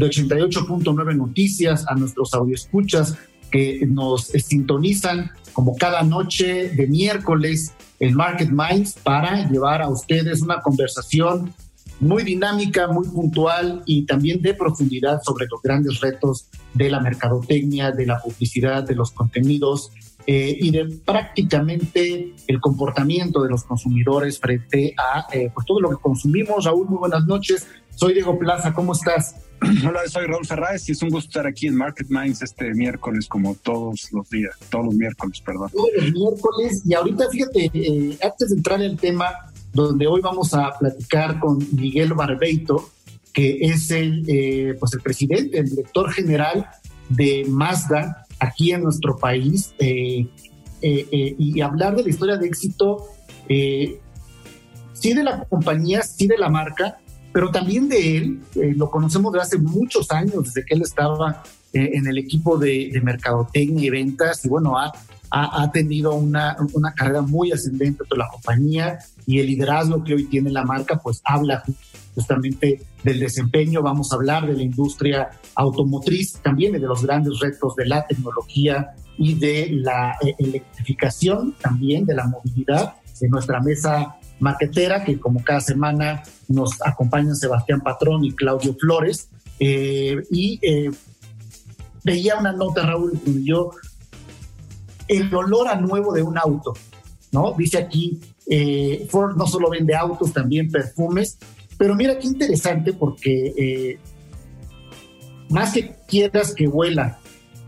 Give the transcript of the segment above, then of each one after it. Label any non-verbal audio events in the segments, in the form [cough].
de 88.9 Noticias, a nuestros audioescuchas que nos sintonizan como cada noche de miércoles en Market Minds para llevar a ustedes una conversación muy dinámica, muy puntual y también de profundidad sobre los grandes retos de la mercadotecnia, de la publicidad, de los contenidos eh, y de prácticamente el comportamiento de los consumidores frente a eh, pues todo lo que consumimos. Raúl, muy buenas noches. Soy Diego Plaza, ¿cómo estás? [clears throat] Hola, soy Raúl Ferraz y es un gusto estar aquí en Market Minds este miércoles, como todos los días, todos los miércoles, perdón. Todos los miércoles, y ahorita fíjate, eh, antes de entrar en el tema, donde hoy vamos a platicar con Miguel Barbeito, que es el, eh, pues el presidente, el director general de Mazda aquí en nuestro país, eh, y hablar de la historia de éxito, sí de la compañía, sí de la marca, pero también de él, eh, lo conocemos desde hace muchos años, desde que él estaba eh, en el equipo de, de, mercadotecnia y ventas, y bueno, ha, ha, tenido una, una, carrera muy ascendente de la compañía y el liderazgo que hoy tiene la marca, pues habla justamente del desempeño, vamos a hablar de la industria automotriz, también de los grandes retos de la tecnología y de la eh, electrificación, también de la movilidad. En nuestra mesa maquetera, que como cada semana nos acompañan Sebastián Patrón y Claudio Flores. Eh, y eh, veía una nota, Raúl, y yo, el olor a nuevo de un auto, ¿no? Dice aquí, eh, Ford no solo vende autos, también perfumes, pero mira qué interesante porque más que quieras que huela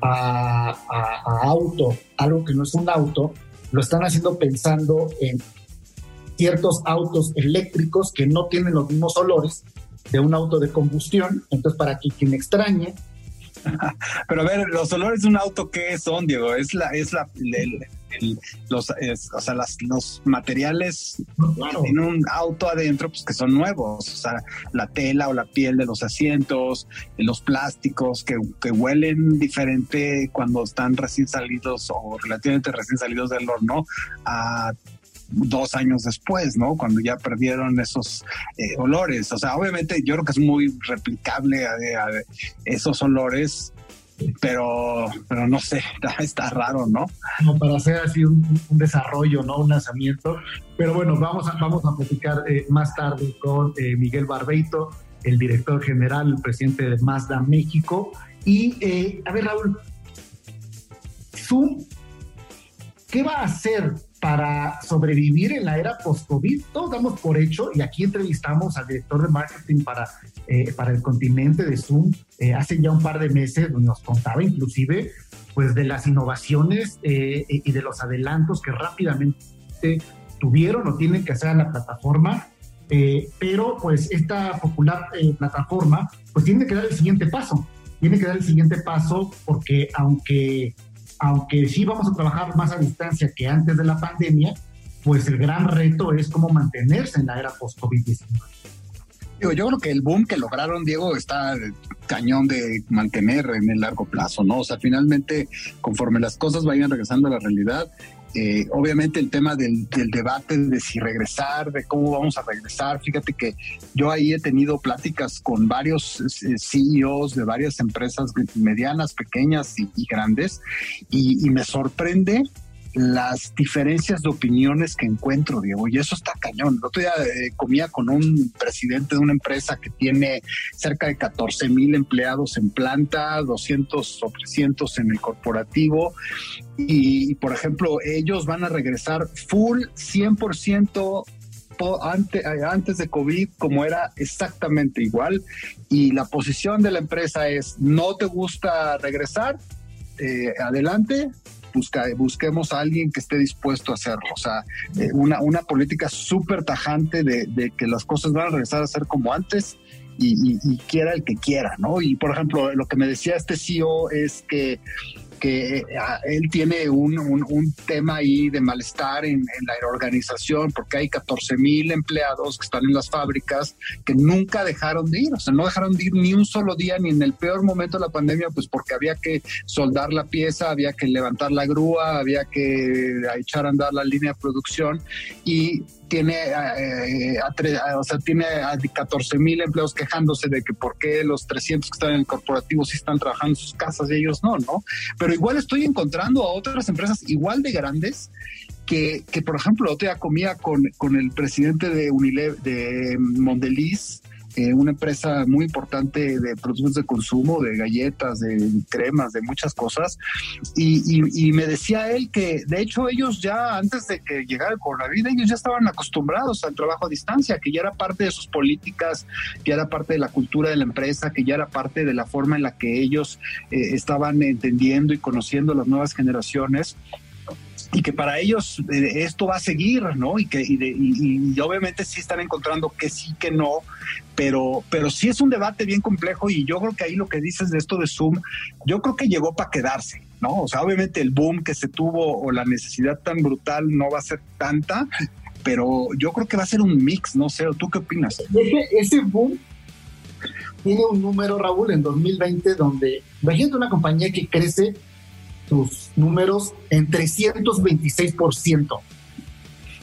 a, a auto, algo que no es un auto, lo están haciendo pensando en ciertos autos eléctricos que no tienen los mismos olores de un auto de combustión. Entonces, para que quien extrañe. [laughs] Pero a ver, los olores de un auto, ¿qué son, Diego? Es la, es la, los, o sea, las, los materiales en un auto adentro, pues que son nuevos, o sea, la tela o la piel de los asientos, los plásticos que, que huelen diferente cuando están recién salidos o relativamente recién salidos del horno a dos años después, ¿no? Cuando ya perdieron esos eh, olores. O sea, obviamente yo creo que es muy replicable a, esos olores, pero, pero no sé, [laughs] está, raro, ¿no? Como para hacer así un, desarrollo, ¿no? Un lanzamiento. Pero bueno, vamos a, vamos a platicar eh, más tarde con eh, Miguel Barbeito, el director general, el presidente de Mazda México. Y, a ver, Raúl, Zoom, ¿qué va a hacer para sobrevivir en la era post-COVID. Todos damos por hecho, y aquí entrevistamos al director de marketing para, eh, para el continente de Zoom eh, hace ya un par de meses, donde nos contaba inclusive pues de las innovaciones eh, y de los adelantos que rápidamente tuvieron o tienen que hacer a la plataforma. pero pues esta popular plataforma pues tiene que dar el siguiente paso. Tiene que dar el siguiente paso porque aunque aunque sí vamos a trabajar más a distancia que antes de la pandemia, pues el gran reto es cómo mantenerse en la era post-COVID-19. Yo creo que el boom que lograron, Diego, está cañón de mantener en el largo plazo, ¿no? O sea, finalmente, conforme las cosas vayan regresando a la realidad, eh, obviamente el tema del, debate de si regresar, de cómo vamos a regresar. Fíjate que yo ahí he tenido pláticas con varios eh, CEOs de varias empresas medianas, pequeñas y, grandes, y, me sorprende las diferencias de opiniones que encuentro, Diego, y eso está cañón. El otro día eh, comía con un presidente de una empresa que tiene cerca de 14 mil empleados en planta, 200 o 300 en el corporativo, y, por ejemplo, ellos van a regresar full 100% antes, antes de COVID como era exactamente igual y la posición de la empresa es no te gusta regresar, eh, adelante, busca, busquemos a alguien que esté dispuesto a hacerlo. O sea, eh, una, una política súper tajante de, que las cosas van a regresar a ser como antes y, y, quiera el que quiera, ¿no? Y por ejemplo, lo que me decía este CEO es que que eh, él tiene un, un, tema ahí de malestar en, la organización porque hay 14 mil empleados que están en las fábricas que nunca dejaron de ir, o sea, no dejaron de ir ni un solo día, ni en el peor momento de la pandemia, pues porque había que soldar la pieza, había que levantar la grúa, había que echar a andar la línea de producción y tiene, eh, a, o sea, tiene a 14 mil empleados quejándose de que por qué los 300 que están en el corporativo sí están trabajando en sus casas y ellos no, ¿no? Pero igual estoy encontrando a otras empresas igual de grandes que, que por ejemplo, otro comía con, con el presidente de Unilever, de Mondeliz, eh, una empresa muy importante de productos de consumo, de galletas, de cremas, de muchas cosas. Y, me decía él que, de hecho, ellos ya antes de que llegara el coronavirus, ellos ya estaban acostumbrados al trabajo a distancia, que ya era parte de sus políticas, que ya era parte de la cultura de la empresa, que ya era parte de la forma en la que ellos eh, estaban entendiendo y conociendo las nuevas generaciones y que para ellos eh, esto va a seguir, ¿no? Y que y, obviamente sí están encontrando que sí, que no, pero, pero sí es un debate bien complejo y yo creo que ahí lo que dices de esto de Zoom, yo creo que llegó para quedarse, ¿no? O sea, obviamente el boom que se tuvo o la necesidad tan brutal no va a ser tanta, pero yo creo que va a ser un mix, no sé, ¿tú qué opinas? Ese, ese boom tiene un número, Raúl, en 2020 donde, imagínate una compañía que crece sus números en 326%.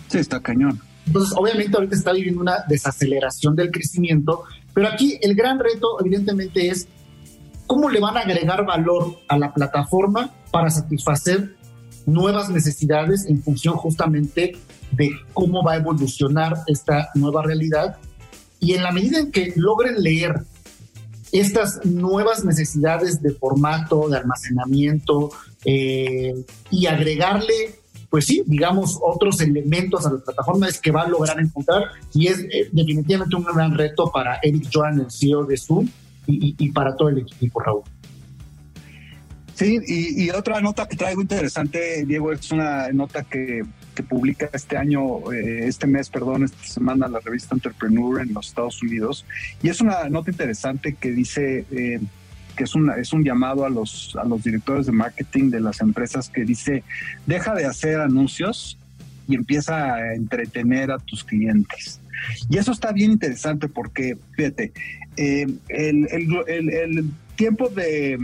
Sí, está cañón. Entonces, obviamente ahorita está viviendo una desaceleración del crecimiento, pero aquí el gran reto evidentemente es cómo le van a agregar valor a la plataforma para satisfacer nuevas necesidades en función justamente de cómo va a evolucionar esta nueva realidad. Y en la medida en que logren leer estas nuevas necesidades de formato, de almacenamiento, eh, y agregarle, pues sí, digamos, otros elementos a la plataforma es que va a lograr encontrar y es eh, definitivamente un gran reto para Eric Joan, el CEO de Zoom, y, para todo el equipo, Raúl. Sí, y, otra nota que traigo interesante, Diego, es una nota que, que publica este año, eh, este mes, perdón, esta semana la revista Entrepreneur en los Estados Unidos. Y es una nota interesante que dice que es, una, es un llamado a los, a los directores de marketing de las empresas que dice, deja de hacer anuncios y empieza a entretener a tus clientes. Y eso está bien interesante porque, fíjate, eh, el tiempo de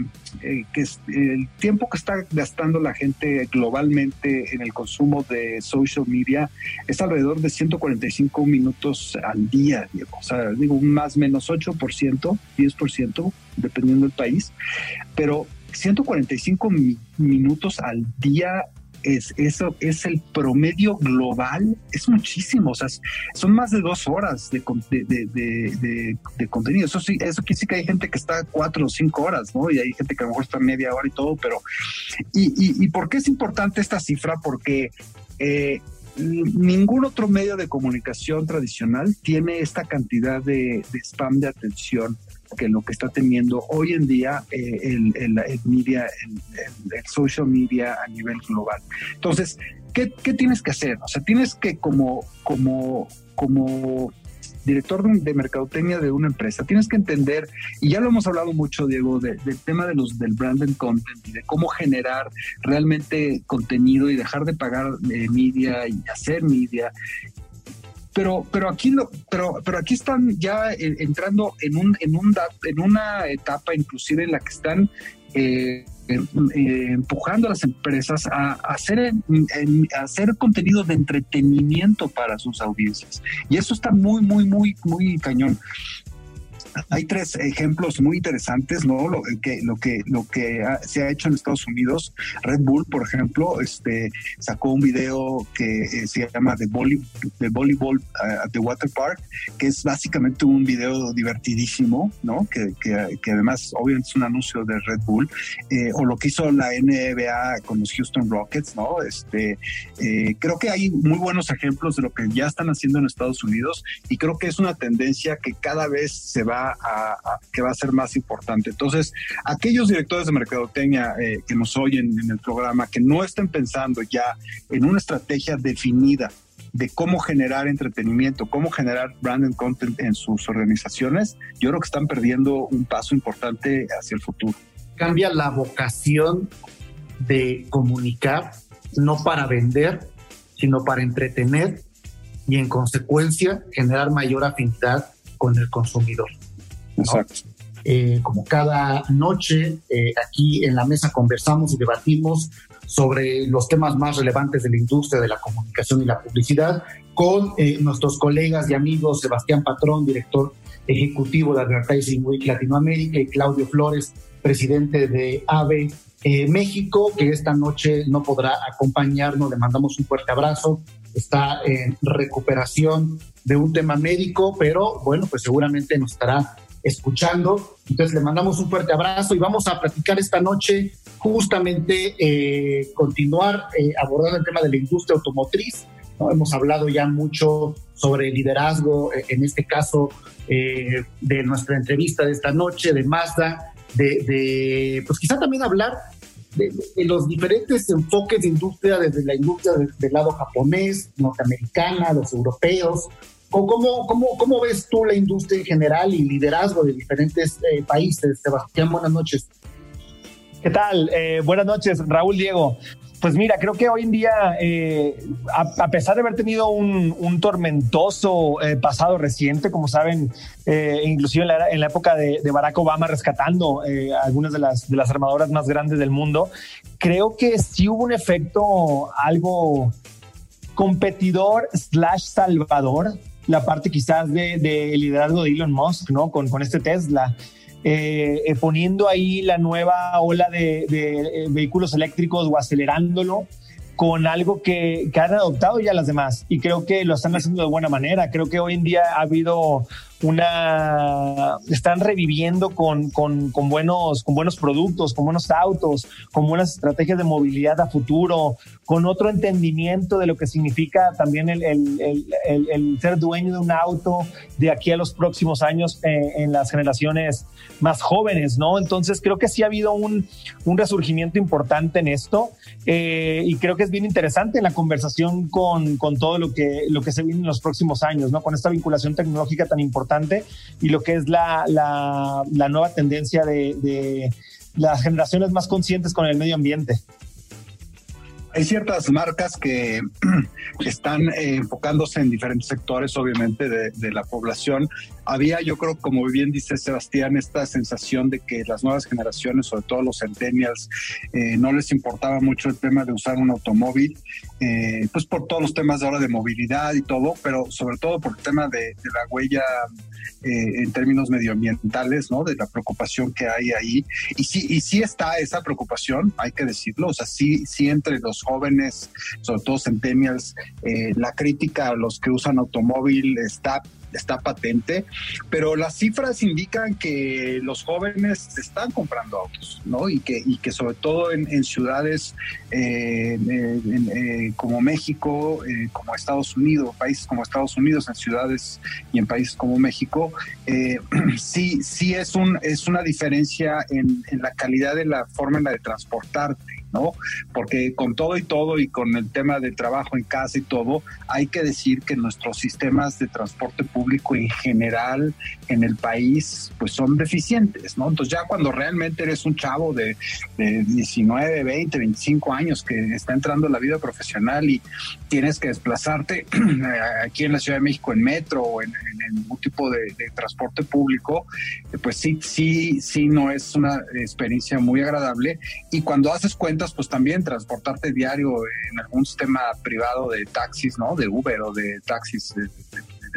eh, que el tiempo que está gastando la gente globalmente en el consumo de social media es alrededor de 145 minutos al día, Diego. O sea, digo, un más menos 8%, 10%, dependiendo del país, pero 145 minutos al día es, eso es el promedio global, es muchísimo, o sea, son más de dos horas de, de, contenido. Eso sí, eso quiere decir que hay gente que está cuatro o cinco horas, ¿no? Y hay gente que a lo mejor está media hora y todo, pero ¿y, y, por qué es importante esta cifra? Porque eh, ningún otro medio de comunicación tradicional tiene esta cantidad de, spam de atención que lo que está teniendo hoy en día eh, el, el, media, el, social media a nivel global. Entonces, ¿qué, ¿qué, tienes que hacer? O sea, tienes que como, como, como director de, mercadotecnia de una empresa, tienes que entender, y ya lo hemos hablado mucho, Diego, del tema de los del brand and content y de cómo generar realmente contenido y dejar de pagar eh, media y hacer media. Pero, pero aquí lo, pero, pero aquí están ya entrando en un, en un en una etapa inclusive en la que están eh, eh, empujando a las empresas a, hacer, hacer contenido de entretenimiento para sus audiencias. Y eso está muy, muy, muy, muy cañón. Hay tres ejemplos muy interesantes, ¿no? Lo que, lo que, lo que se ha hecho en Estados Unidos, Red Bull, por ejemplo, este, sacó un video que eh, se llama The, Volleyball uh, at the Water Park, que es básicamente un video divertidísimo, ¿no? Que, que, además, obviamente, es un anuncio de Red Bull, eh, o lo que hizo la NBA con los Houston Rockets, ¿no? Este, eh, creo que hay muy buenos ejemplos de lo que ya están haciendo en Estados Unidos y creo que es una tendencia que cada vez se va que va a ser más importante. Entonces, aquellos directores de mercadotecnia eh, que nos oyen en el programa, que no estén pensando ya en una estrategia definida de cómo generar entretenimiento, cómo generar branded content en sus organizaciones, yo creo que están perdiendo un paso importante hacia el futuro. Cambia la vocación de comunicar, no para vender, sino para entretener y en consecuencia generar mayor afinidad con el consumidor. Exacto. Eh, como cada noche eh, aquí en la mesa conversamos y debatimos sobre los temas más relevantes de la industria de la comunicación y la publicidad con eh, nuestros colegas y amigos Sebastián Patrón, director ejecutivo de Advertising Week Latinoamérica, y Claudio Flores, presidente de AVE México, que esta noche no podrá acompañarnos. Le mandamos un fuerte abrazo. Está en recuperación de un tema médico, pero bueno, pues seguramente nos estará escuchando. Entonces le mandamos un fuerte abrazo y vamos a platicar esta noche justamente eh, continuar eh, abordando el tema de la industria automotriz. ¿no? Hemos hablado ya mucho sobre liderazgo, eh, en este caso eh, de nuestra entrevista de esta noche, de Mazda, de, de pues quizá también hablar de, los diferentes enfoques de industria, desde la industria del lado japonés, norteamericana, los europeos, ¿Cómo, cómo, cómo ves tú la industria en general y liderazgo de diferentes eh, países? Sebastián, buenas noches. ¿Qué tal? Eh, buenas noches, Raúl Diego. Pues mira, creo que hoy en día, eh, a, pesar de haber tenido un, tormentoso pasado reciente, como saben, inclusive en la, época de, Barack Obama rescatando algunas de las armadoras más grandes del mundo, creo que sí hubo un efecto algo competidor slash salvador la parte quizás de, de liderazgo de Elon Musk, ¿no? Con, con este Tesla. Eh, eh, poniendo ahí la nueva ola de, de, eh, vehículos eléctricos o acelerándolo con algo que, que, han adoptado ya las demás y creo que lo están haciendo de buena manera. Creo que hoy en día ha habido una están reviviendo con, con, con, buenos con buenos productos, con buenos autos, con buenas estrategias de movilidad a futuro, con otro entendimiento de lo que significa también el, el, el, ser dueño de un auto de aquí a los próximos años eh, en las generaciones más jóvenes, ¿no? Entonces creo que sí ha habido un, un resurgimiento importante en esto eh, y creo que es bien interesante la conversación con, con todo lo que, lo que se viene en los próximos años, ¿no? Con esta vinculación tecnológica tan importante y lo que es la, la, nueva tendencia de, de las generaciones más conscientes con el medio ambiente hay ciertas marcas que [clears throat] están eh, enfocándose en diferentes sectores, obviamente, de, la población. Había, yo creo, como bien dice Sebastián, esta sensación de que las nuevas generaciones, sobre todo los centennials, eh, no les importaba mucho el tema de usar un automóvil, eh, pues por todos los temas de ahora de movilidad y todo, pero sobre todo por el tema de, la huella en términos medioambientales, ¿no? De la preocupación que hay ahí. Y sí, y sí está esa preocupación, hay que decirlo, o sea, sí, sí entre los jóvenes, sobre todo centennials, eh, la crítica a los que usan automóvil está está patente, pero las cifras indican que los jóvenes están comprando autos, ¿no? Y que, y que sobre todo en, ciudades eh, eh, como México, como Estados Unidos, países como Estados Unidos, en ciudades y en países como México, [clears throat] sí, sí es, un, es una diferencia en, en la calidad de la forma en la de transportarte. ¿No? Porque con todo y todo y con el tema del trabajo en casa y todo, hay que decir que nuestros sistemas de transporte público en general en el país pues son deficientes, ¿no? Entonces ya cuando realmente eres un chavo de, 19, 20, 25 años que está entrando en la vida profesional y tienes que desplazarte [clears throat] aquí en la Ciudad de México en metro o en, en algún tipo de, de, transporte público, pues sí, sí, sí no es una experiencia muy agradable y cuando haces cuenta pues también transportarte diario en algún sistema privado de taxis, ¿no? De Uber o de taxis de,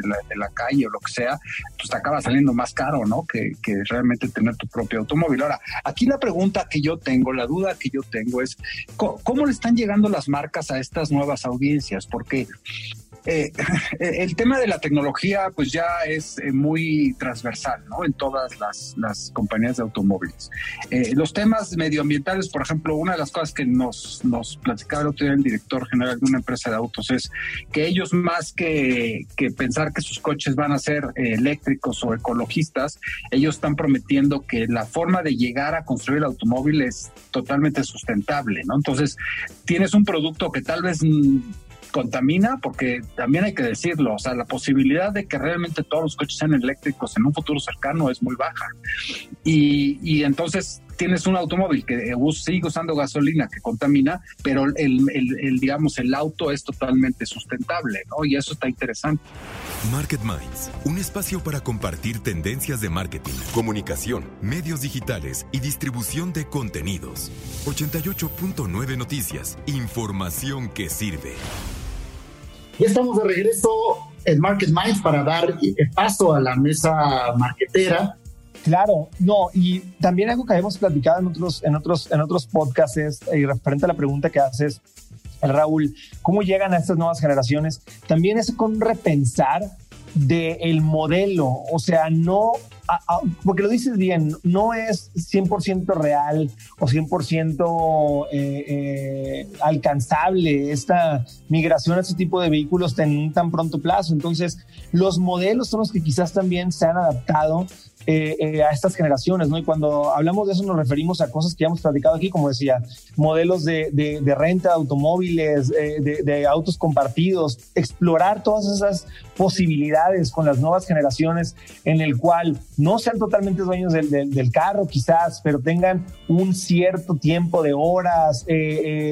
de la, calle o lo que sea, pues te acaba saliendo más caro, ¿no? Que, que realmente tener tu propio automóvil. Ahora, aquí la pregunta que yo tengo, la duda que yo tengo es, ¿cómo, le están llegando las marcas a estas nuevas audiencias? Porque [laughs] eh, el tema de la tecnología pues ya es eh, muy transversal ¿no? en todas las, compañías de automóviles. Eh, los temas medioambientales, por ejemplo, una de las cosas que nos, platicaba el otro día el director general de una empresa de autos es que ellos más que, que pensar que sus coches van a ser eléctricos o ecologistas, ellos están prometiendo que la forma de llegar a construir el automóvil es totalmente sustentable. ¿no? Entonces, tienes un producto que tal vez mm, contamina, porque también hay que decirlo, o sea, la posibilidad de que realmente todos los coches sean eléctricos en un futuro cercano es muy baja. Y, y entonces tienes un automóvil que sigue usando gasolina que contamina, pero el, el, digamos, el auto es totalmente sustentable, ¿no? Y eso está interesante. Market Minds, un espacio para compartir tendencias de marketing, comunicación, medios digitales y distribución de contenidos. 88.9 Noticias, información que sirve. Ya estamos de regreso en Market Minds para dar paso a la mesa marketera. Claro, no, y también algo que hemos platicado en otros, en otros, en otros podcasts es, y referente a la pregunta que haces, Raúl, ¿cómo llegan a estas nuevas generaciones? También es con repensar del modelo, o sea, no porque lo dices bien, no es 100% real o 100% eh, eh, alcanzable esta migración a este tipo de vehículos en un tan pronto plazo. Entonces, los modelos son los que quizás también se han adaptado eh, eh, a estas generaciones, ¿no? Y cuando hablamos de eso nos referimos a cosas que ya hemos platicado aquí, como decía, modelos de, de, renta de automóviles, eh, de, de, autos compartidos, explorar todas esas posibilidades con las nuevas generaciones en el cual no sean totalmente dueños del, del, carro quizás, pero tengan un cierto tiempo de horas,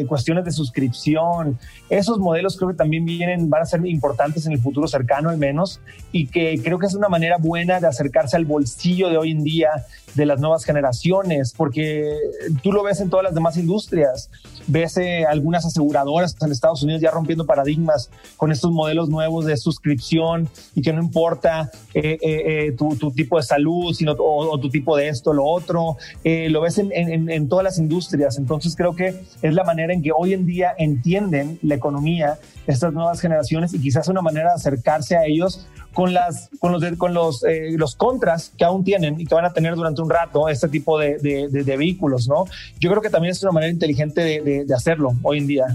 cuestiones de suscripción. Esos modelos creo que también vienen, van a ser importantes en el futuro cercano al menos, y que creo que es una manera buena de acercarse al bolsillo de hoy en día de las nuevas generaciones, porque tú lo ves en todas las demás industrias, ves eh, algunas aseguradoras en Estados Unidos ya rompiendo paradigmas con estos modelos nuevos de suscripción y que no importa eh, eh, tu, tipo de salud, sino o, tu tipo de esto, lo otro, lo ves en todas las industrias, entonces creo que es la manera en que hoy en día entienden la economía estas nuevas generaciones y quizás una manera de acercarse a ellos con, las, con, los, con los, eh, los contras que aún tienen y que van a tener durante un rato este tipo de, de, vehículos, ¿no? Yo creo que también es una manera inteligente de, hacerlo hoy en día.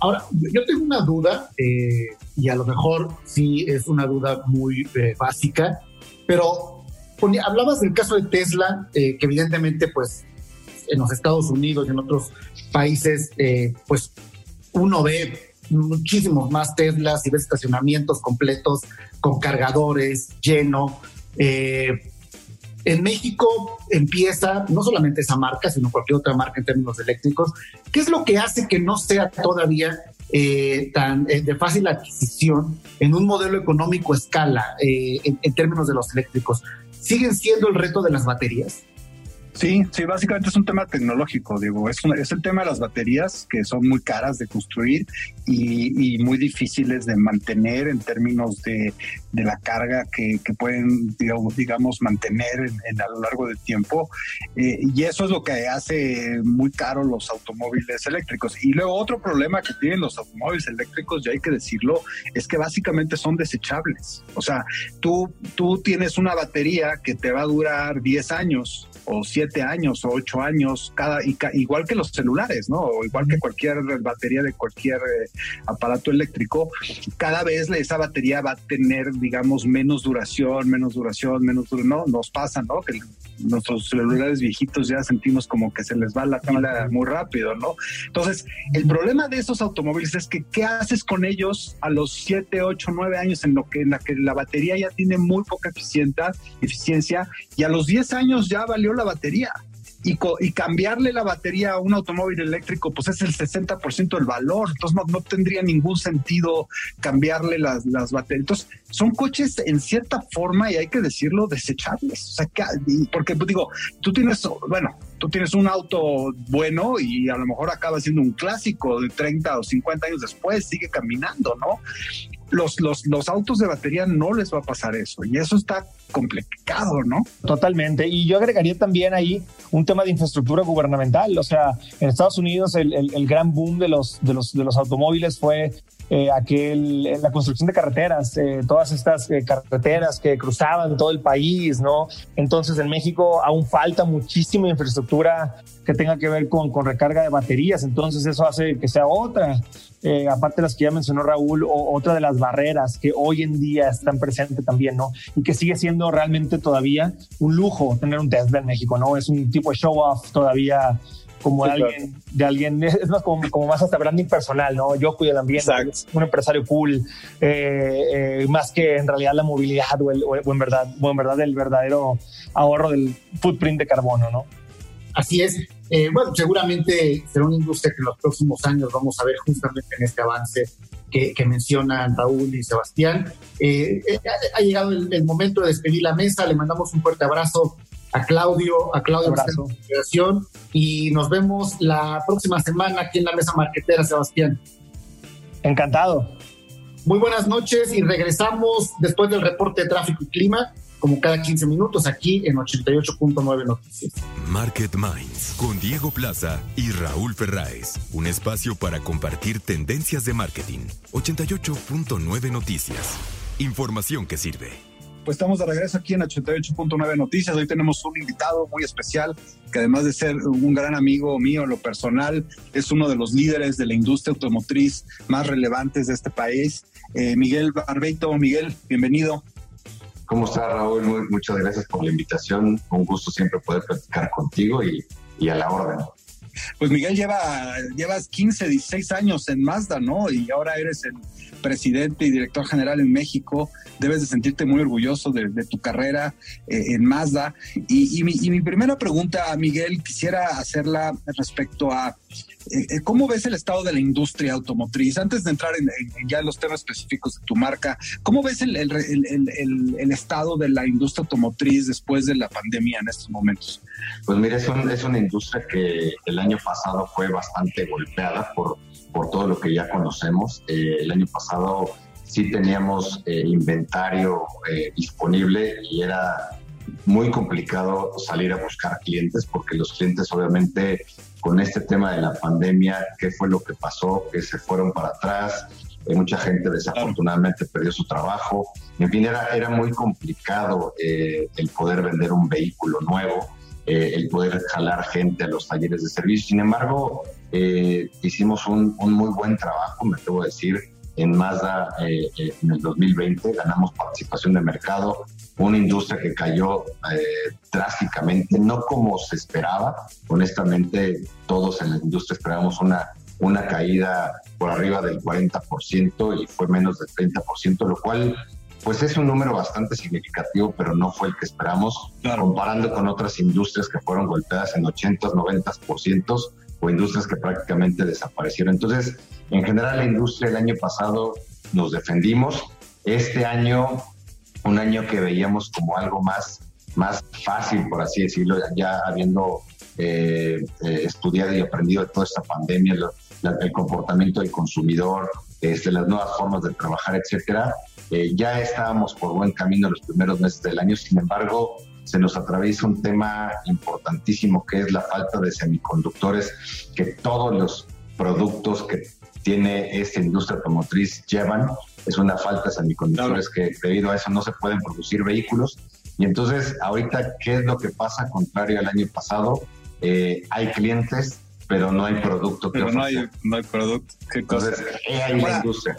Ahora, yo tengo una duda, eh, y a lo mejor sí es una duda muy eh, básica, pero hablabas del caso de Tesla, que evidentemente, pues, en los Estados Unidos y en otros países, pues, uno ve muchísimos más Teslas y ves estacionamientos completos con cargadores, lleno. Eh, en México empieza no solamente esa marca, sino cualquier otra marca en términos eléctricos. ¿Qué es lo que hace que no sea todavía eh, tan eh, de fácil adquisición en un modelo económico escala en, en términos de los eléctricos? ¿Siguen siendo el reto de las baterías? Sí, sí, básicamente es un tema tecnológico, digo, es, es el tema de las baterías que son muy caras de construir y, muy difíciles de mantener en términos de, la carga que, pueden, digamos, mantener en, a lo largo del tiempo. Eh, y eso es lo que hace muy caro los automóviles eléctricos. Y luego otro problema que tienen los automóviles eléctricos, ya hay que decirlo, es que básicamente son desechables. O sea, tú, tú tienes una batería que te va a durar 10 años o siete años o ocho años, cada, igual que los celulares, ¿no? O igual que cualquier batería de cualquier eh, aparato eléctrico, cada vez esa batería va a tener, digamos, menos duración, menos duración, menos duración, ¿no? Nos pasa, ¿no? Que nuestros celulares viejitos ya sentimos como que se les va la cámara muy rápido, ¿no? Entonces, el problema de esos automóviles es que, ¿qué haces con ellos a los siete, ocho, nueve años en lo que, en la que la batería ya tiene muy poca eficiencia, eficiencia y a los 10 años ya valió la batería. Y, y, cambiarle la batería a un automóvil eléctrico, pues es el 60% del valor. Entonces no, tendría ningún sentido cambiarle las, las, baterías. Entonces son coches en cierta forma, y hay que decirlo, desechables. O sea, que, porque pues, digo, tú tienes, bueno, tú tienes un auto bueno y a lo mejor acaba siendo un clásico de 30 o 50 años después, sigue caminando, ¿no? Los, los, los autos de batería no les va a pasar eso y eso está complicado, ¿no? Totalmente. Y yo agregaría también ahí un tema de infraestructura gubernamental. O sea, en Estados Unidos el, el, gran boom de los, de los, de los automóviles fue eh, aquel, la construcción de carreteras, eh, todas estas eh, carreteras que cruzaban todo el país, ¿no? Entonces en México aún falta muchísima infraestructura que tenga que ver con, con recarga de baterías, entonces eso hace que sea otra, aparte de las que ya mencionó Raúl, o, otra de las barreras que hoy en día están presentes también, ¿no? Y que sigue siendo realmente todavía un lujo tener un Tesla en México, ¿no? Es un tipo de show off todavía como de alguien, de [laughs] alguien, es más como, más hasta branding personal, ¿no? Yo cuido el ambiente, un empresario cool, eh, eh, más que en realidad la movilidad o, el, o, en verdad, o en verdad el verdadero ahorro del footprint de carbono, ¿no? Así es. Eh, bueno, seguramente será una industria que en los próximos años vamos a ver justamente en este avance que, que mencionan Raúl y Sebastián. ha llegado el, el momento de despedir la mesa. Le mandamos un fuerte abrazo a Claudio, a Claudio Abrazo. y nos vemos la próxima semana aquí en la mesa marquetera, Sebastián. Encantado. Muy buenas noches y regresamos después del reporte de tráfico y clima, como cada 15 minutos aquí en 88.9 Noticias. Market Minds con Diego Plaza y Raúl Ferráez, un espacio para compartir tendencias de marketing. 88.9 Noticias. Información que sirve. Pues estamos de regreso aquí en 88.9 Noticias. Hoy tenemos un invitado muy especial que además de ser un gran amigo mío en lo personal, es uno de los líderes de la industria automotriz más relevantes de este país. Eh, Miguel Barbeito, Miguel, bienvenido. ¿Cómo está Raúl? muchas gracias por la invitación. Un gusto siempre poder platicar contigo y, y a la orden. Pues Miguel lleva, llevas 15, 16 años en Mazda, ¿no? Y ahora eres el presidente y director general en México, debes de sentirte muy orgulloso de, tu carrera eh, en Mazda. Y, mi, primera pregunta, Miguel, quisiera hacerla respecto a cómo ves el estado de la industria automotriz. Antes de entrar en, ya los temas específicos de tu marca, ¿cómo ves el, estado de la industria automotriz después de la pandemia en estos momentos? Pues mira, es, es una industria que el año pasado fue bastante golpeada por por todo lo que ya conocemos. Eh, el año pasado sí teníamos eh, inventario eh, disponible y era muy complicado salir a buscar clientes porque los clientes obviamente con este tema de la pandemia, qué fue lo que pasó, que se fueron para atrás, mucha gente desafortunadamente perdió su trabajo, en fin, era, era muy complicado el poder vender un vehículo nuevo, el poder jalar gente a los talleres de servicio. Sin embargo, eh, hicimos un, muy buen trabajo, me debo decir, en Mazda eh, eh, en el 2020, ganamos participación de mercado, una industria que cayó drásticamente, no como se esperaba, honestamente todos en la industria esperábamos una, una caída por arriba del 40% y fue menos del 30%, lo cual pues es un número bastante significativo, pero no fue el que esperamos, comparando con otras industrias que fueron golpeadas en 80, 90%, o industrias que prácticamente desaparecieron. Entonces, en general la industria el año pasado nos defendimos. Este año, un año que veíamos como algo más, más fácil, por así decirlo, ya habiendo eh, eh, estudiado y aprendido de toda esta pandemia, el comportamiento del consumidor, este, las nuevas formas de trabajar, etcétera. Eh, ya estábamos por buen camino los primeros meses del año, sin embargo, se nos atraviesa un tema importantísimo que es la falta de semiconductores que todos los productos que tiene esta industria automotriz llevan. Es una falta de semiconductores que debido a eso no se pueden producir vehículos. Y entonces, ahorita, ¿qué es lo que pasa contrario al año pasado? Eh, hay clientes, pero no hay producto. pero no hay, no hay producto. entonces, ¿qué hay la industria?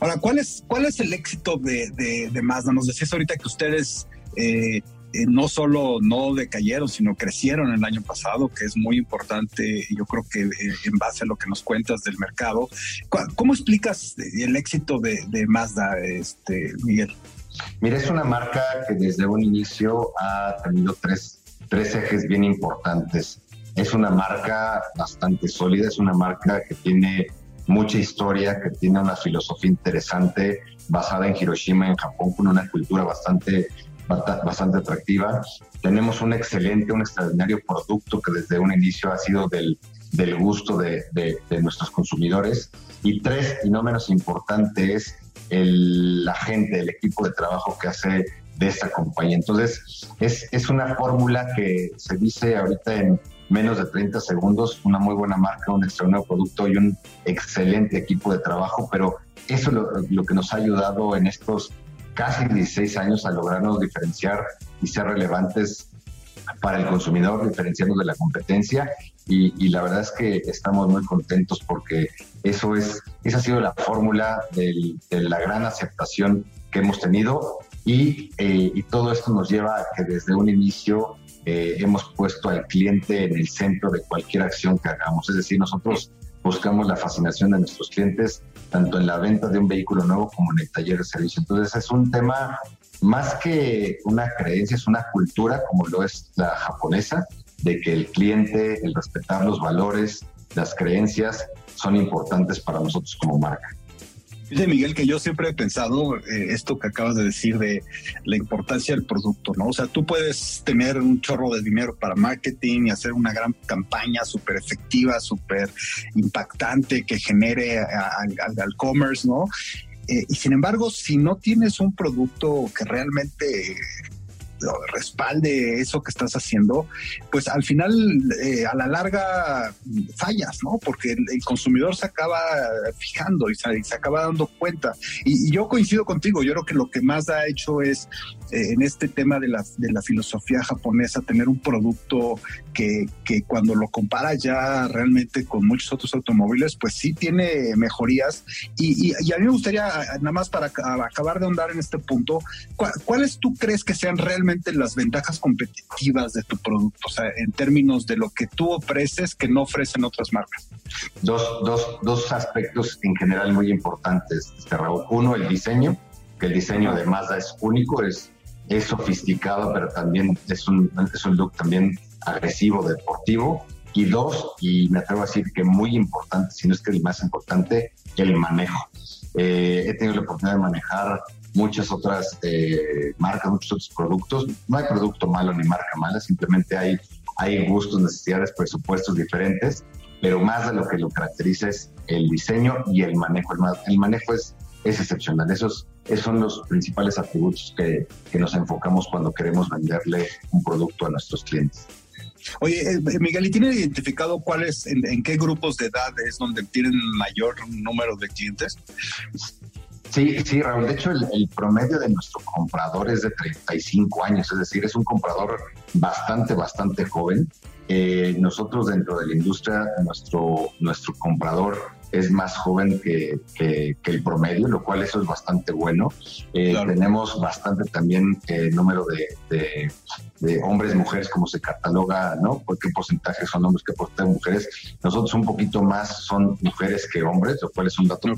Ahora, ¿cuál es, cuál es el éxito de, de, de Mazda? Nos decías ahorita que ustedes eh, eh, no solo no decayeron, sino crecieron el año pasado, que es muy importante, yo creo que eh, en base a lo que nos cuentas del mercado. ¿Cómo explicas el éxito de, Mazda, este, Miguel? Mira, es una marca que desde un inicio ha tenido tres, tres ejes bien importantes. Es una marca bastante sólida, es una marca que tiene mucha historia, que tiene una filosofía interesante basada en Hiroshima, en Japón, con una cultura bastante bastante atractiva. Tenemos un excelente, un extraordinario producto que desde un inicio ha sido del, del gusto de, de, nuestros consumidores. Y tres, y no menos importante, es la gente, el equipo de trabajo que hace de esta compañía. Entonces, es, es una fórmula que se dice ahorita en menos de 30 segundos, una muy buena marca, un extraordinario producto y un excelente equipo de trabajo, pero eso es lo, que nos ha ayudado en estos casi 16 años a lograrnos diferenciar y ser relevantes para el consumidor, diferenciarnos de la competencia y, la verdad es que estamos muy contentos porque eso es, esa ha sido la fórmula de la gran aceptación que hemos tenido y, eh, y, todo esto nos lleva a que desde un inicio eh, hemos puesto al cliente en el centro de cualquier acción que hagamos. Es decir, nosotros buscamos la fascinación de nuestros clientes tanto en la venta de un vehículo nuevo como en el taller de servicio. Entonces es un tema más que una creencia, es una cultura como lo es la japonesa, de que el cliente, el respetar los valores, las creencias son importantes para nosotros como marca. Dice Miguel que yo siempre he pensado eh, esto que acabas de decir de la importancia del producto, ¿no? O sea, tú puedes tener un chorro de dinero para marketing y hacer una gran campaña súper efectiva, súper impactante que genere al commerce, ¿no? Eh, y sin embargo, si no tienes un producto que realmente respalde eso que estás haciendo, pues al final, eh, a la larga, fallas, ¿no? Porque el, consumidor se acaba fijando y se, acaba dando cuenta. Y, yo coincido contigo, yo creo que lo que más ha hecho es, eh, en este tema de la, de la filosofía japonesa, tener un producto que, que cuando lo compara ya realmente con muchos otros automóviles, pues sí tiene mejorías. Y, y, a mí me gustaría, nada más para acabar de ahondar en este punto, ¿cuáles tú crees que sean realmente las ventajas competitivas de tu producto, o sea, en términos de lo que tú ofreces que no ofrecen otras marcas? Dos, dos, dos aspectos en general muy importantes, este, Raúl. Uno, el diseño, que el diseño de Mazda es único, es, es sofisticado, pero también es un, es un look también agresivo, deportivo. Y dos, y me atrevo a decir que muy importante, si no es que el más importante, el manejo. Eh, he tenido la oportunidad de manejar muchas otras eh, marcas, muchos otros productos. No hay producto malo ni marca mala, simplemente hay, hay gustos, necesidades, presupuestos diferentes, pero más de lo que lo caracteriza es el diseño y el manejo. El, manejo es, es excepcional. Esos, esos son los principales atributos que, que nos enfocamos cuando queremos venderle un producto a nuestros clientes. Oye, eh, Miguel, ¿y tiene identificado cuáles, en, en, qué grupos de edad es donde tienen mayor número de clientes? Sí, sí, Raúl. De hecho, el, promedio de nuestro comprador es de 35 años, es decir, es un comprador bastante, bastante joven. Eh, nosotros dentro de la industria, nuestro, nuestro comprador es más joven que, el promedio, lo cual eso es bastante bueno. Eh, tenemos bastante también eh, número de, de, hombres y mujeres, como se cataloga, ¿no? ¿Por qué porcentaje son hombres, qué porcentaje mujeres? Nosotros un poquito más son mujeres que hombres, lo cual es un dato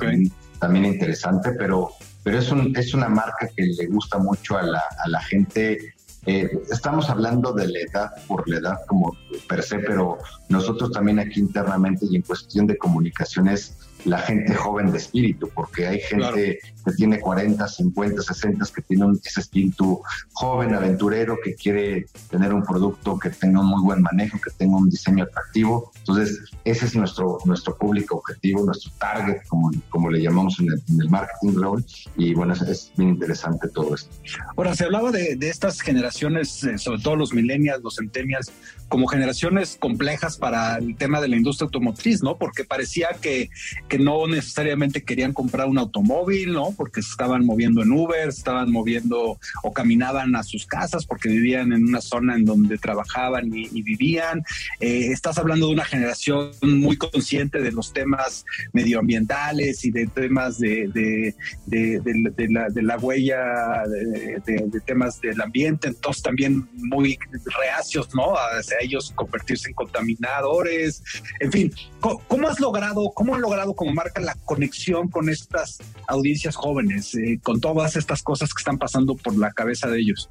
también, interesante, pero, pero es, un, es una marca que le gusta mucho a la, a la gente eh, estamos hablando de la edad por la edad como per se, pero nosotros también aquí internamente y en cuestión de comunicaciones la gente joven de espíritu, porque hay gente que tiene 40, 50, 60, que tiene un, ese espíritu joven, aventurero, que quiere tener un producto que tenga un muy buen manejo, que tenga un diseño atractivo. Entonces, ese es nuestro, nuestro público objetivo, nuestro target, como, como le llamamos en el, marketing, Raúl. Y bueno, es, bien interesante todo esto. Ahora, se hablaba de, de estas generaciones, eh, sobre todo los millennials, los centennials, como generaciones complejas para el tema de la industria automotriz, ¿no? Porque parecía que, que no necesariamente querían comprar un automóvil, ¿no? Porque se estaban moviendo en Uber, estaban moviendo o caminaban a sus casas porque vivían en una zona en donde trabajaban y, vivían. Eh, estás hablando de una generación muy consciente de los temas medioambientales y de temas de, de, de, la, de la, huella, de, temas del ambiente, entonces también muy reacios, ¿no? ellos convertirse en contaminadores, en fin, ¿cómo, has logrado, cómo han logrado como marca la conexión con estas audiencias jóvenes, eh, con todas estas cosas que están pasando por la cabeza de ellos?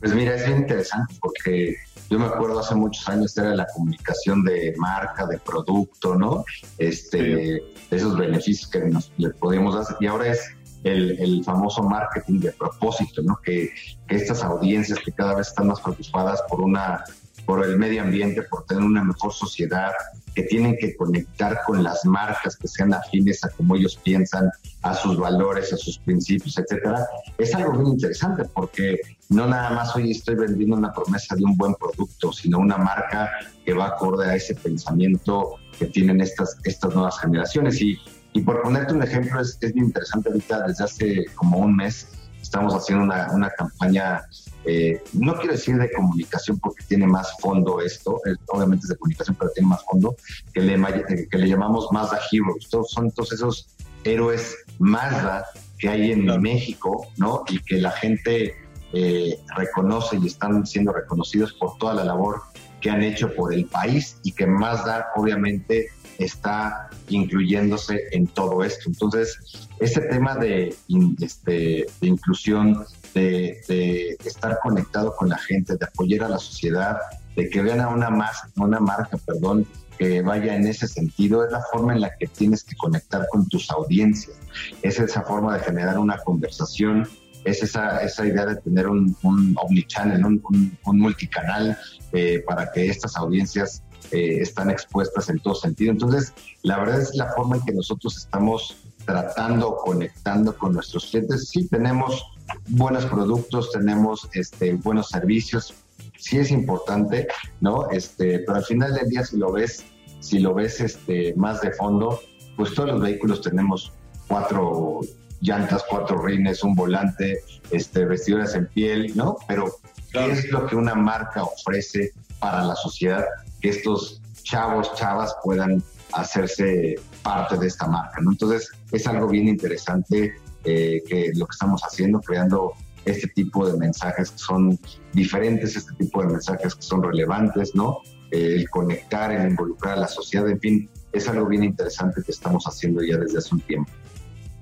Pues mira, es bien interesante porque yo me acuerdo hace muchos años era la comunicación de marca, de producto, ¿no? Este, esos beneficios que nos le podemos dar y ahora es el, famoso marketing de propósito, ¿no? Que, que, estas audiencias que cada vez están más preocupadas por una por el medio ambiente, por tener una mejor sociedad, que tienen que conectar con las marcas que sean afines a cómo ellos piensan, a sus valores, a sus principios, etcétera, es algo muy interesante porque no nada más hoy estoy vendiendo una promesa de un buen producto, sino una marca que va acorde a ese pensamiento que tienen estas, estas nuevas generaciones. Y, y por ponerte un ejemplo, es, es interesante ahorita, desde hace como un mes, estamos haciendo una, una campaña eh, no quiero decir de comunicación porque tiene más fondo esto, obviamente es de comunicación, pero tiene más fondo, que le, eh, que le llamamos Mazda Heroes. Todos, son todos esos héroes Mazda que hay en México, ¿no? Y que la gente eh, reconoce y están siendo reconocidos por toda la labor que han hecho por el país y que Mazda obviamente está incluyéndose en todo esto. Entonces, este tema de, este, de inclusión, de, estar conectado con la gente, de apoyar a la sociedad, de que vean a una, más, una marca, perdón, que vaya en ese sentido, es la forma en la que tienes que conectar con tus audiencias. Es esa forma de generar una conversación, es esa, esa idea de tener un, un omnichannel, un, un, multicanal eh, para que estas audiencias eh, están expuestas en todo sentido. Entonces, la verdad es la forma en que nosotros estamos tratando, conectando con nuestros clientes. Sí, tenemos buenos productos, tenemos este, buenos servicios, sí es importante, ¿no? Este, pero al final del día, si lo ves, si lo ves este, más de fondo, pues todos los vehículos tenemos cuatro llantas, cuatro rines, un volante, este, vestiduras en piel, ¿no? Pero, ¿qué es lo que una marca ofrece para la sociedad? Que estos chavos, chavas puedan hacerse parte de esta marca, ¿no? Entonces, es algo bien interesante eh, que lo que estamos haciendo, creando este tipo de mensajes que son diferentes, este tipo de mensajes que son relevantes, ¿no? Eh, el conectar, el involucrar a la sociedad, en fin, es algo bien interesante que estamos haciendo ya desde hace un tiempo.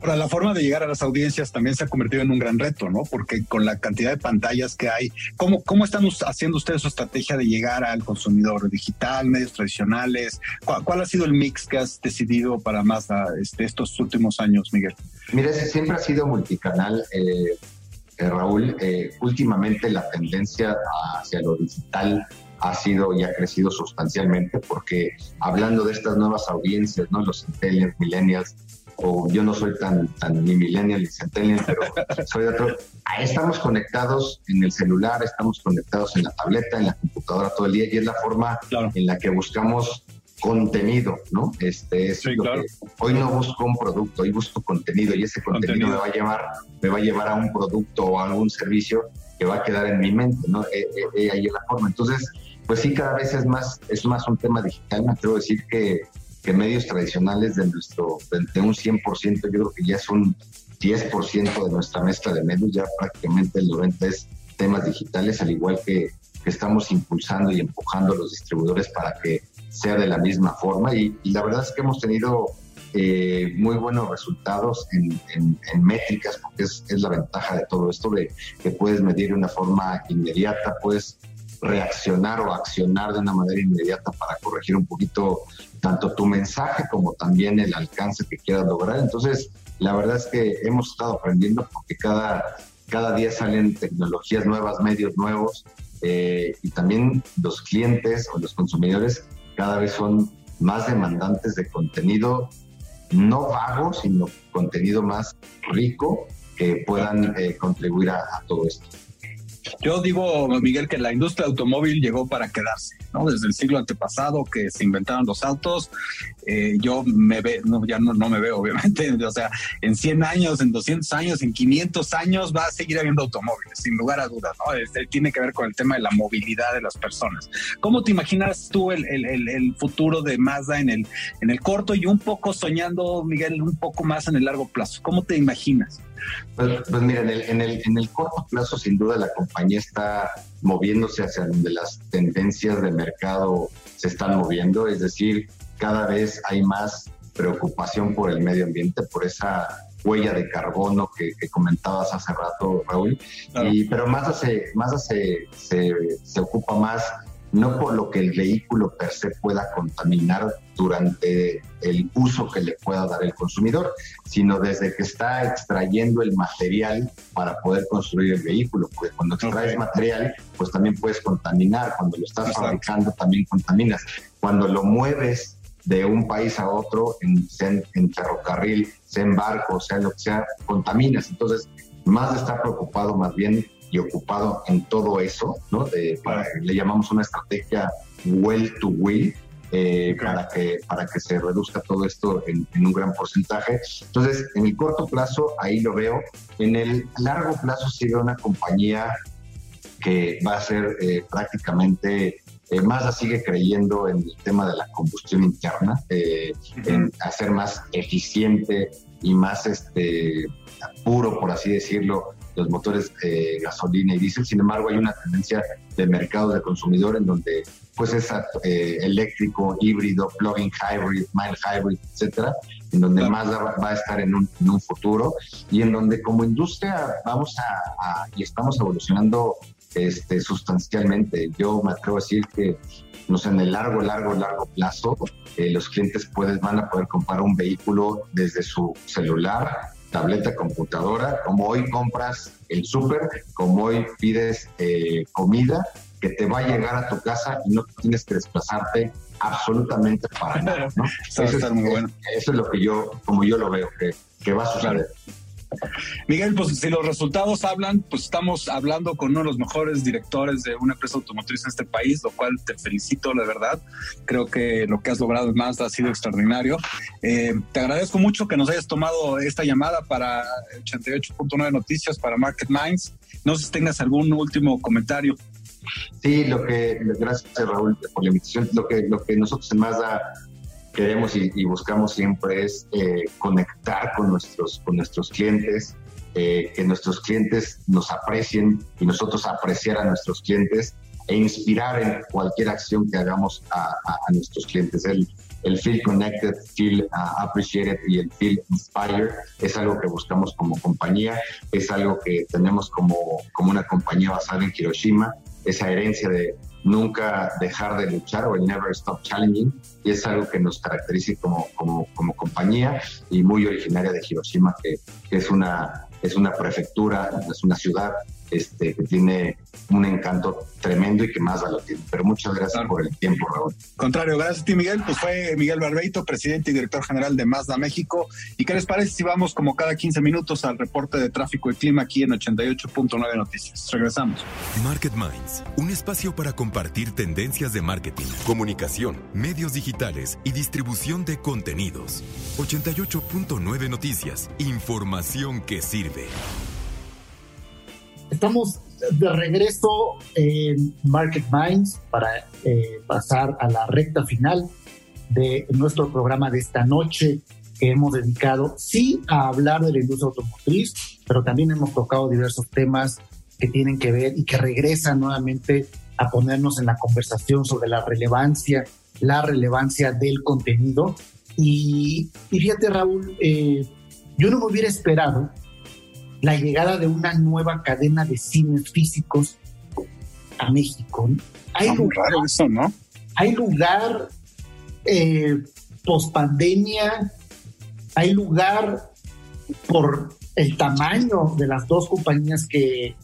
Ahora, la forma de llegar a las audiencias también se ha convertido en un gran reto, ¿no? Porque con la cantidad de pantallas que hay, ¿cómo, cómo están haciendo ustedes su estrategia de llegar al consumidor digital, medios tradicionales? ¿Cuál, ha sido el mix que has decidido para más este, estos últimos años, Miguel? Mira, siempre ha sido multicanal. Eh, eh, Raúl, eh, últimamente la tendencia hacia lo digital ha sido y ha crecido sustancialmente porque hablando de estas nuevas audiencias, ¿no? Los centennials, millennials, o yo no soy tan, tan ni millennial ni centennial, pero soy de otro. Ahí estamos conectados en el celular, estamos conectados en la tableta, en la computadora todo el día y es la forma en la que buscamos contenido, ¿no? Este es hoy no busco un producto, hoy busco contenido y ese contenido, me va a llevar, me va a llevar a un producto o a algún servicio que va a quedar en mi mente, ¿no? Eh, eh, eh, ahí es la forma. Entonces, pues sí, cada vez es más, es más un tema digital. Me atrevo a decir que que medios tradicionales de nuestro, de, un 100%, yo creo que ya es un 10% de nuestra mezcla de medios, ya prácticamente el 90% es temas digitales, al igual que, estamos impulsando y empujando a los distribuidores para que sea de la misma forma. Y, la verdad es que hemos tenido eh, muy buenos resultados en, en, métricas, porque es, es, la ventaja de todo esto, de que puedes medir de una forma inmediata, puedes reaccionar o accionar de una manera inmediata para corregir un poquito tanto tu mensaje como también el alcance que quieras lograr. Entonces, la verdad es que hemos estado aprendiendo porque cada, cada día salen tecnologías nuevas, medios nuevos eh, y también los clientes o los consumidores cada vez son más demandantes de contenido no vago, sino contenido más rico que puedan eh, contribuir a todo esto. Yo digo, Miguel, que la industria automóvil llegó para quedarse, ¿no? Desde el siglo antepasado que se inventaron los autos, eh, yo me veo, no, ya no, no, me veo, [laughs] obviamente, o sea, en 100 años, en 200 años, en 500 años va a seguir habiendo automóviles, sin lugar a dudas, ¿no? Este, tiene que ver con el tema de la movilidad de las personas. ¿Cómo te imaginas tú el, el, el, futuro de Mazda en el, en el corto y un poco soñando, Miguel, un poco más en el largo plazo? ¿Cómo te imaginas? Pues, pues mira, en el, en, el, en el corto plazo, sin duda, la compañía está moviéndose hacia donde las tendencias de mercado se están moviendo, es decir, cada vez hay más preocupación por el medio ambiente, por esa huella de carbono que, comentabas hace rato, Raúl, y, pero más, hace, más hace, se, se ocupa más no por lo que el vehículo per se pueda contaminar durante el uso que le pueda dar el consumidor, sino desde que está extrayendo el material para poder construir el vehículo, porque cuando extraes material, pues también puedes contaminar, cuando lo estás fabricando también contaminas, cuando lo mueves de un país a otro, en, en, ferrocarril, sea en barco, sea lo que sea, contaminas. Entonces, más de estar preocupado más bien y ocupado en todo eso, ¿no? le llamamos una estrategia well to will, eh, para, que, para que se reduzca todo esto en, un gran porcentaje. Entonces, en el corto plazo, ahí lo veo. En el largo plazo, sí veo una compañía que va a ser eh, prácticamente eh, Mazda sigue creyendo en el tema de la combustión interna, eh, en hacer más eficiente y más este, puro, por así decirlo, los motores de gasolina y diésel. Sin embargo, hay una tendencia de mercado de consumidor en donde pues es eh, eléctrico, híbrido, plug-in hybrid, mild hybrid, etcétera, en donde más va, a estar en un, en un, futuro y en donde como industria vamos a, y estamos evolucionando este, sustancialmente. Yo me atrevo a decir que no sé, en el largo, largo, largo plazo, eh, los clientes pueden, van a poder comprar un vehículo desde su celular, tableta, computadora, como hoy compras el súper, como hoy pides eh, comida, que te va a llegar a tu casa y no tienes que desplazarte absolutamente para nada. ¿no? [laughs] eso, es, muy bueno. eso es lo que yo, como yo lo veo, que, que va a suceder. Miguel, pues si los resultados hablan, pues estamos hablando con uno de los mejores directores de una empresa automotriz en este país, lo cual te felicito, la verdad. Creo que lo que has logrado en Mazda ha sido extraordinario. Eh, te agradezco mucho que nos hayas tomado esta llamada para 88.9 Noticias, para Market Minds. No sé si tengas algún último comentario. Sí, lo que, gracias Raúl por la invitación. Lo que, lo que nosotros en Mazda queremos y, buscamos siempre es eh, conectar con nuestros, con nuestros clientes, eh, que nuestros clientes nos aprecien y nosotros apreciar a nuestros clientes e inspirar en cualquier acción que hagamos a, nuestros clientes. El, el feel connected, feel uh, appreciated y el feel inspired es algo que buscamos como compañía, es algo que tenemos como, como una compañía basada en Hiroshima, esa herencia de nunca dejar de luchar o never stop challenging y es algo que nos caracteriza como, como, como compañía y muy originaria de Hiroshima que, que es una es una prefectura, es una ciudad este, que tiene un encanto tremendo y que más da lo tiene. Pero muchas gracias por el tiempo, Raúl. Contrario, gracias a ti, Miguel. Pues fue Miguel Barbeito, presidente y director general de Mazda México. ¿Y qué les parece si vamos como cada 15 minutos al reporte de tráfico y clima aquí en 88.9 Noticias? Regresamos. Market Minds, un espacio para compartir tendencias de marketing, comunicación, medios digitales y distribución de contenidos. 88.9 Noticias, información que sirve. Estamos de regreso en Market Minds para eh, pasar a la recta final de nuestro programa de esta noche que hemos dedicado sí a hablar de la industria automotriz, pero también hemos tocado diversos temas que tienen que ver y que regresan nuevamente a ponernos en la conversación sobre la relevancia, la relevancia del contenido. Y, fíjate Raúl, eh, yo no me hubiera esperado la llegada de una nueva cadena de cines físicos a México. Hay lugar, eso, ¿no? Hay lugar eh, post pandemia, hay lugar por el tamaño de las dos compañías que,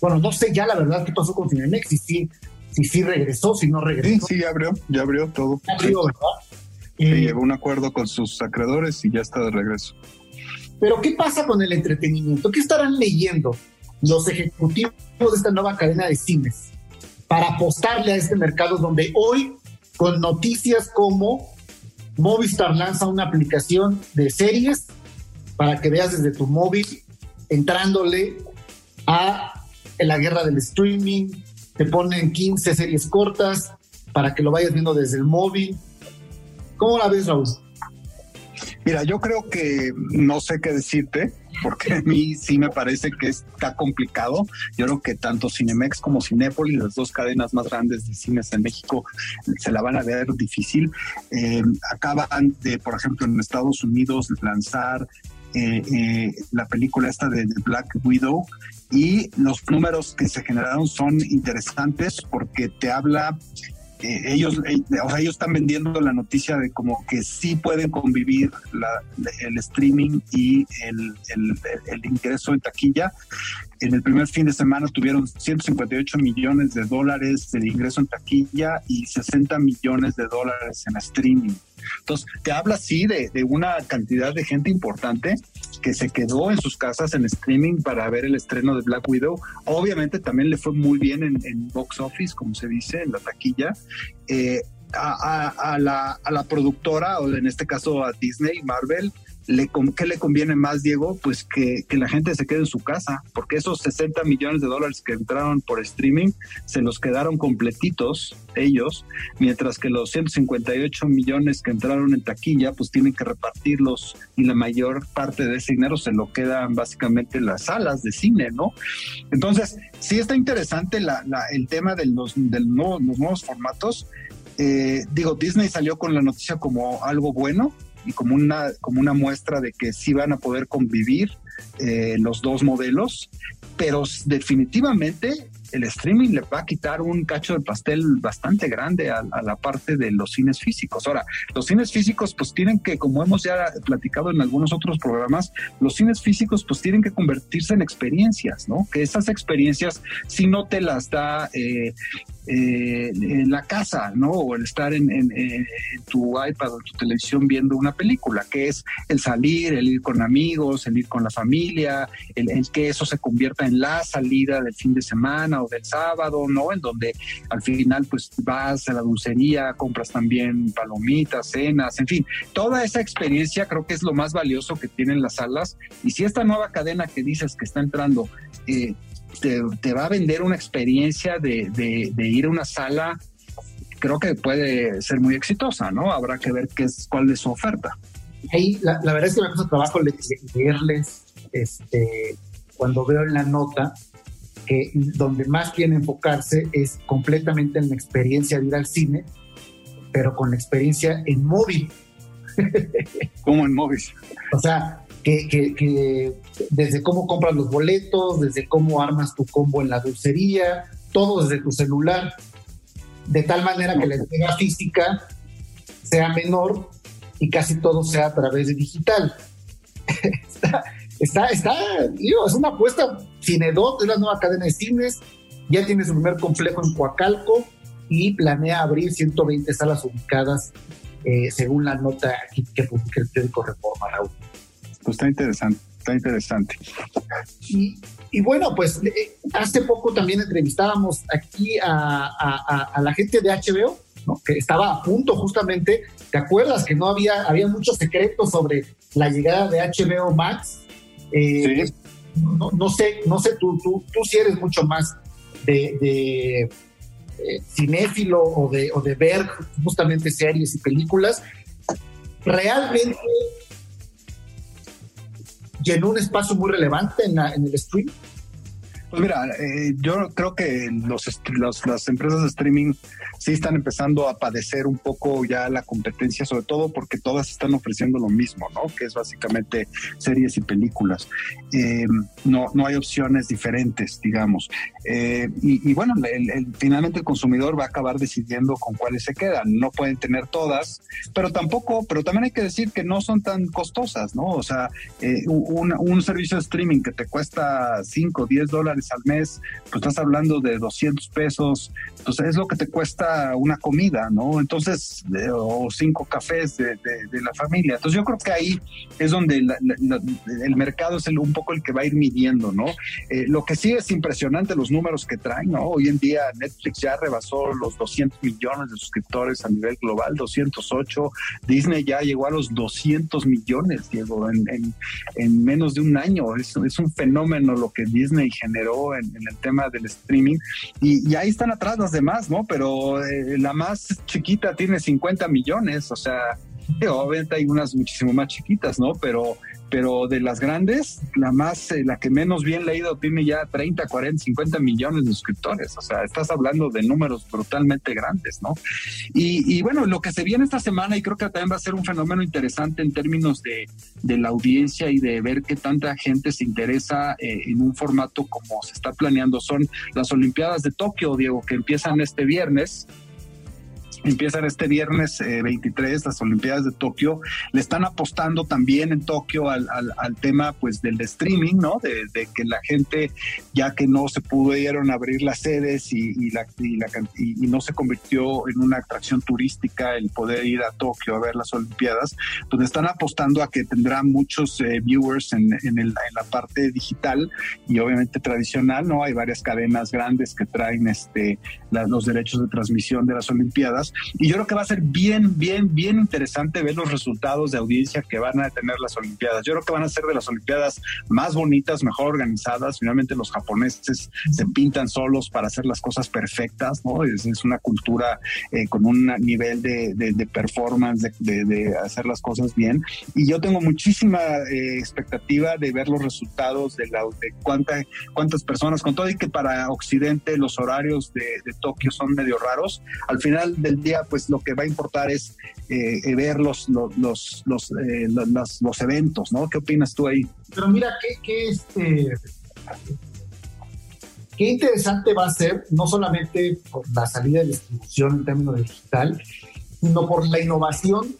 bueno, no sé ya la verdad qué pasó con Cinemex, si sí, si sí regresó, si no regresó. Sí, sí, ya abrió, ya abrió todo. Ya abrió, ¿verdad? Sí, eh, llegó un acuerdo con sus acreedores y ya está de regreso. Pero ¿qué pasa con el entretenimiento? ¿Qué estarán leyendo los ejecutivos de esta nueva cadena de cines para apostarle a este mercado donde hoy, con noticias como Movistar lanza una aplicación de series para que veas desde tu móvil, entrándole a la guerra del streaming, te ponen 15 series cortas para que lo vayas viendo desde el móvil. ¿Cómo la ves, Raúl? Mira, yo creo que no sé qué decirte, porque a mí sí me parece que está complicado. Yo creo que tanto Cinemex como Cinépolis, las dos cadenas más grandes de cines en México, se la van a ver difícil. Eh, acaban de, por ejemplo, en Estados Unidos lanzar eh, eh, la película esta de, Black Widow y los números que se generaron son interesantes porque te habla ellos, o sea, ellos están vendiendo la noticia de como que sí pueden convivir el streaming y el, el, ingreso en taquilla. En el primer fin de semana tuvieron 158 millones de dólares de ingreso en taquilla y 60 millones de dólares en streaming. Entonces, te habla así de, de, una cantidad de gente importante que se quedó en sus casas en streaming para ver el estreno de Black Widow. Obviamente también le fue muy bien en, box office, como se dice, en la taquilla. Eh, a, la, a la productora, o en este caso a Disney, Marvel, le, ¿qué le conviene más, Diego? Pues que, la gente se quede en su casa, porque esos 60 millones de dólares que entraron por streaming se los quedaron completitos ellos, mientras que los 158 millones que entraron en taquilla, pues tienen que repartirlos y la mayor parte de ese dinero se lo quedan básicamente las salas de cine, ¿no? Entonces, sí está interesante el tema de los, los nuevos formatos. Eh, digo, Disney salió con la noticia como algo bueno, y como una, como una muestra de que sí van a poder convivir eh, los dos modelos, pero definitivamente el streaming le va a quitar un cacho de pastel bastante grande a, la parte de los cines físicos. Ahora, los cines físicos pues tienen que, como hemos ya platicado en algunos otros programas, los cines físicos pues tienen que convertirse en experiencias, ¿no? Que esas experiencias si no te las da eh, eh, en la casa, ¿no? O el estar en, tu iPad o tu televisión viendo una película, que es el salir, el ir con amigos, el ir con la familia, el, que eso se convierta en la salida del fin de semana del sábado, ¿no? En donde al final pues vas a la dulcería, compras también palomitas, cenas, en fin, toda esa experiencia creo que es lo más valioso que tienen las salas. Y si esta nueva cadena que dices que está entrando, eh, te, va a vender una experiencia de, ir a una sala, creo que puede ser muy exitosa, ¿no? Habrá que ver qué es, cuál es su oferta. La, verdad es que me cuesta trabajo leerles, este, cuando veo en la nota, que donde más quieren enfocarse es completamente en la experiencia de ir al cine, pero con la experiencia en móvil. [laughs] ¿Cómo en móvil? O sea, que, desde cómo compras los boletos, desde cómo armas tu combo en la dulcería, todo desde tu celular, de tal manera que la entrega física sea menor y casi todo sea a través de digital. [laughs] está, está, está es una apuesta. Cinedot es la nueva cadena de cines, ya tiene su primer complejo en Coacalco y planea abrir 120 salas ubicadas eh, según la nota que publica el periódico Reforma, Raúl. Pues está interesante, está interesante. Y, bueno, pues eh, hace poco también entrevistábamos aquí a, la gente de HBO, que estaba a punto justamente, ¿te acuerdas que no había, había muchos secretos sobre la llegada de HBO Max? Eh, no, sé, no sé, tú, tú, tú sí eres mucho más de, eh, cinéfilo o de, o de ver justamente series y películas. Realmente llenó un espacio muy relevante en, en el stream. Pues mira, eh, yo creo que los, las empresas de streaming sí están empezando a padecer un poco ya la competencia, sobre todo porque todas están ofreciendo lo mismo, ¿no? Que es básicamente series y películas. Eh, no, no hay opciones diferentes, digamos. Eh, y, bueno, finalmente el consumidor va a acabar decidiendo con cuáles se quedan. No pueden tener todas, pero tampoco, pero también hay que decir que no son tan costosas, ¿no? O sea, un, un servicio de streaming que te cuesta 5 o 10 dólares al mes, pues estás hablando de 200 pesos, pues es lo que te cuesta una comida, ¿no? Entonces, o cinco cafés de, la familia. Entonces yo creo que ahí es donde el mercado es un poco el que va a ir midiendo, ¿no? Eh, lo que sí es impresionante los números que traen, ¿no? Hoy en día Netflix ya rebasó los 200 millones de suscriptores a nivel global, 208, Disney ya llegó a los 200 millones, Diego, en, en, menos de un año. Es un fenómeno lo que Disney generó en, el tema del streaming y, ahí están atrás las demás, ¿no? Pero eh, la más chiquita tiene 50 millones, o sea, obviamente hay unas muchísimo más chiquitas, ¿no? Pero pero de las grandes, la más, eh, la que menos bien leído tiene ya 30, 40, 50 millones de suscriptores. O sea, estás hablando de números brutalmente grandes, ¿no? Y, bueno, lo que se viene esta semana, y creo que también va a ser un fenómeno interesante en términos de, la audiencia y de ver qué tanta gente se interesa eh, en un formato como se está planeando, son las Olimpiadas de Tokio, Diego, que empiezan este viernes empiezan este viernes 23 eh, las Olimpiadas de Tokio. Le están apostando también en Tokio al, al, tema pues del streaming, ¿no? De, que la gente, ya que no se pudieron abrir las sedes y, la, y, no se convirtió en una atracción turística el poder ir a Tokio a ver las Olimpiadas, pues le están apostando a que tendrá muchos eh, viewers en, en, el, en, la parte digital y obviamente tradicional, ¿no? Hay varias cadenas grandes que traen este, los derechos de transmisión de las Olimpiadas y yo creo que va a ser bien, bien, bien interesante ver los resultados de audiencia que van a tener las Olimpiadas. Yo creo que van a ser de las Olimpiadas más bonitas, mejor organizadas. Finalmente los japoneses se pintan solos para hacer las cosas perfectas, ¿no? Es, una cultura eh, con un nivel de, performance, de, hacer las cosas bien. Y yo tengo muchísima eh, expectativa de ver los resultados de, la, de cuánta, cuántas personas, con todo y que para Occidente los horarios de, de Tokio son medio raros, al final del día, pues lo que va a importar es eh, eh, ver los, los, los, eh, los, eventos, ¿no? ¿Qué opinas tú ahí? Pero mira, qué, qué, este, interesante va a ser, no solamente por la salida de distribución en términos digital, sino por la innovación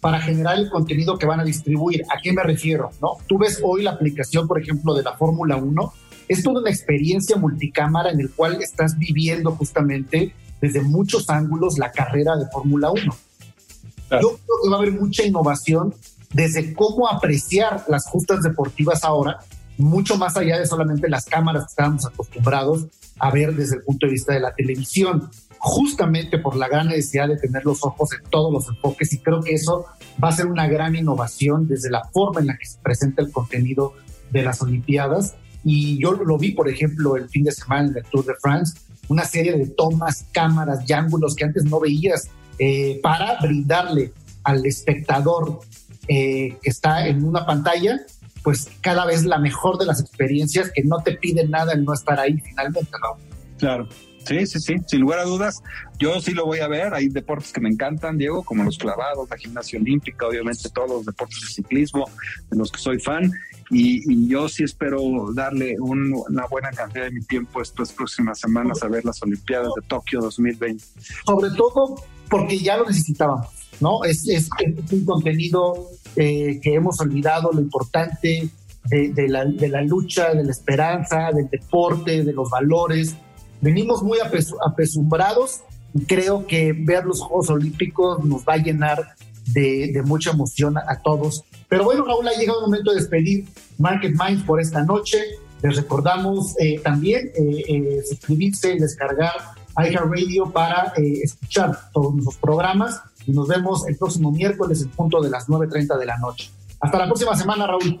para generar el contenido que van a distribuir. ¿A qué me refiero? ¿no? Tú ves hoy la aplicación, por ejemplo, de la Fórmula 1, es toda una experiencia multicámara en el cual estás viviendo justamente desde muchos ángulos la carrera de Fórmula 1. Yo creo que va a haber mucha innovación desde cómo apreciar las justas deportivas ahora, mucho más allá de solamente las cámaras que estábamos acostumbrados a ver desde el punto de vista de la televisión, justamente por la gran necesidad de tener los ojos en todos los enfoques y creo que eso va a ser una gran innovación desde la forma en la que se presenta el contenido de las Olimpiadas. Y yo lo vi, por ejemplo, el fin de semana en el Tour de France, una serie de tomas, cámaras y ángulos que antes no veías eh, para brindarle al espectador eh, que está en una pantalla, pues cada vez la mejor de las experiencias que no te piden nada en no estar ahí finalmente, ¿no? Claro. Sí, sí, sí, sin lugar a dudas. Yo sí lo voy a ver. Hay deportes que me encantan, Diego, como los clavados, la gimnasia olímpica, obviamente todos los deportes de ciclismo, de los que soy fan. Y, yo sí espero darle una buena cantidad de mi tiempo estas próximas semanas a ver las Olimpiadas de Tokio 2020. Sobre todo porque ya lo necesitábamos, ¿no? Es, es, un contenido eh, que hemos olvidado, lo importante de, la, de la lucha, de la esperanza, del deporte, de los valores. Venimos muy apesumbrados y creo que ver los Juegos Olímpicos nos va a llenar de, mucha emoción a, todos. Pero bueno, Raúl, ha llegado el momento de despedir Market Minds por esta noche. Les recordamos eh, también eh, eh, suscribirse descargar iHeartRadio para escuchar todos nuestros programas. Y nos vemos el próximo miércoles en punto de las 9.30 de la noche. Hasta la próxima semana, Raúl.